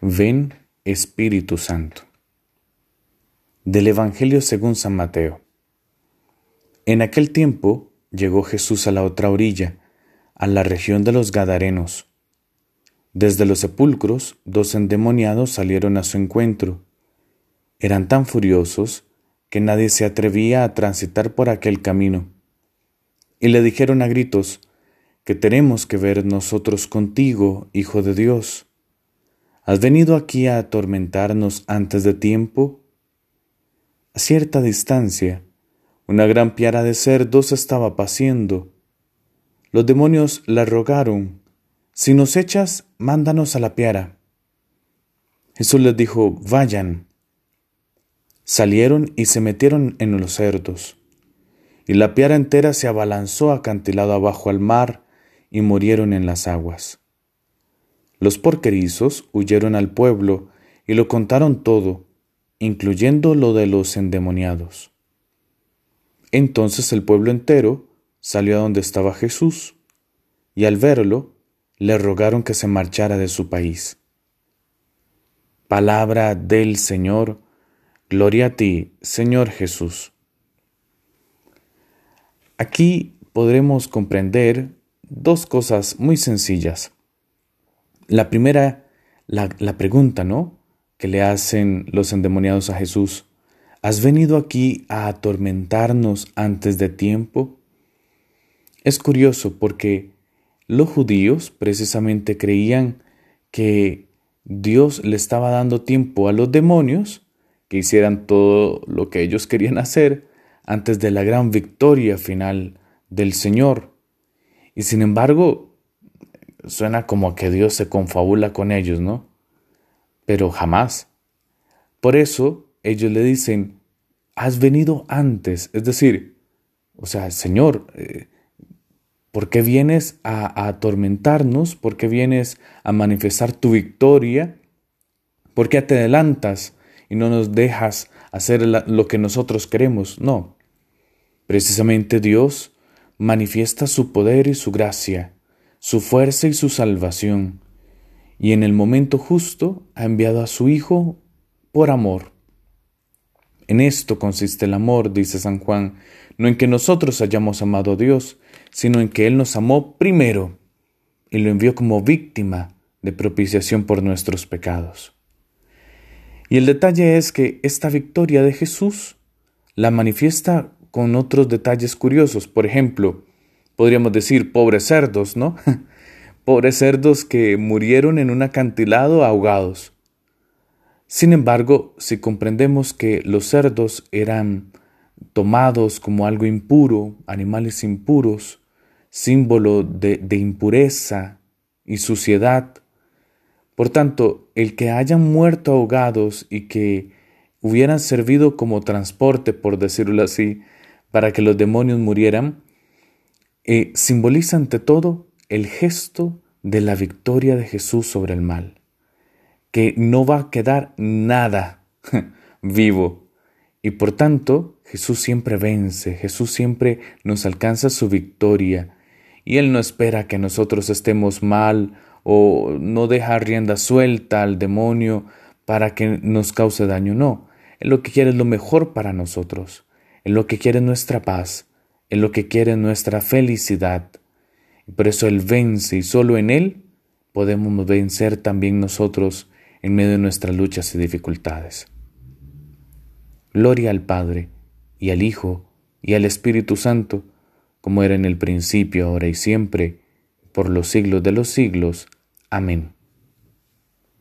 Ven Espíritu Santo. Del Evangelio según San Mateo. En aquel tiempo llegó Jesús a la otra orilla, a la región de los Gadarenos. Desde los sepulcros, dos endemoniados salieron a su encuentro. Eran tan furiosos que nadie se atrevía a transitar por aquel camino. Y le dijeron a gritos, que tenemos que ver nosotros contigo, Hijo de Dios. ¿Has venido aquí a atormentarnos antes de tiempo? A cierta distancia, una gran piara de cerdos estaba paciendo. Los demonios la rogaron, si nos echas, mándanos a la piara. Jesús les dijo, vayan. Salieron y se metieron en los cerdos. Y la piara entera se abalanzó acantilado abajo al mar y murieron en las aguas. Los porquerizos huyeron al pueblo y lo contaron todo, incluyendo lo de los endemoniados. Entonces el pueblo entero salió a donde estaba Jesús, y al verlo, le rogaron que se marchara de su país. Palabra del Señor, gloria a ti, Señor Jesús. Aquí podremos comprender dos cosas muy sencillas. La primera, la, pregunta, ¿no? Que le hacen los endemoniados a Jesús. ¿Has venido aquí a atormentarnos antes de tiempo? Es curioso porque los judíos precisamente creían que Dios le estaba dando tiempo a los demonios que hicieran todo lo que ellos querían hacer antes de la gran victoria final del Señor. Y sin embargo, suena como que Dios se confabula con ellos, ¿no? Pero jamás. Por eso ellos le dicen, has venido antes, es decir, o sea, Señor, eh, ¿por qué vienes a, atormentarnos? ¿Por qué vienes a manifestar tu victoria? ¿Por qué te adelantas y no nos dejas hacer lo que nosotros queremos? No. Precisamente Dios manifiesta su poder y su gracia, su fuerza y su salvación, y en el momento justo ha enviado a su Hijo por amor. En esto consiste el amor, dice San Juan, no en que nosotros hayamos amado a Dios, sino en que Él nos amó primero y lo envió como víctima de propiciación por nuestros pecados. Y el detalle es que esta victoria de Jesús la manifiesta con otros detalles curiosos. Por ejemplo, podríamos decir pobres cerdos, ¿no? pobres cerdos que murieron en un acantilado ahogados. Sin embargo, si comprendemos que los cerdos eran tomados como algo impuro, animales impuros, símbolo de, de impureza y suciedad, por tanto, el que hayan muerto ahogados y que hubieran servido como transporte, por decirlo así, para que los demonios murieran, eh, simboliza ante todo el gesto de la victoria de Jesús sobre el mal, que no va a quedar nada vivo. Y por tanto, Jesús siempre vence, Jesús siempre nos alcanza su victoria, y Él no espera que nosotros estemos mal o no deja rienda suelta al demonio para que nos cause daño, no. Él lo que quiere es lo mejor para nosotros en lo que quiere nuestra paz, en lo que quiere nuestra felicidad. Por eso Él vence y solo en Él podemos vencer también nosotros en medio de nuestras luchas y dificultades. Gloria al Padre, y al Hijo, y al Espíritu Santo, como era en el principio, ahora y siempre, por los siglos de los siglos. Amén.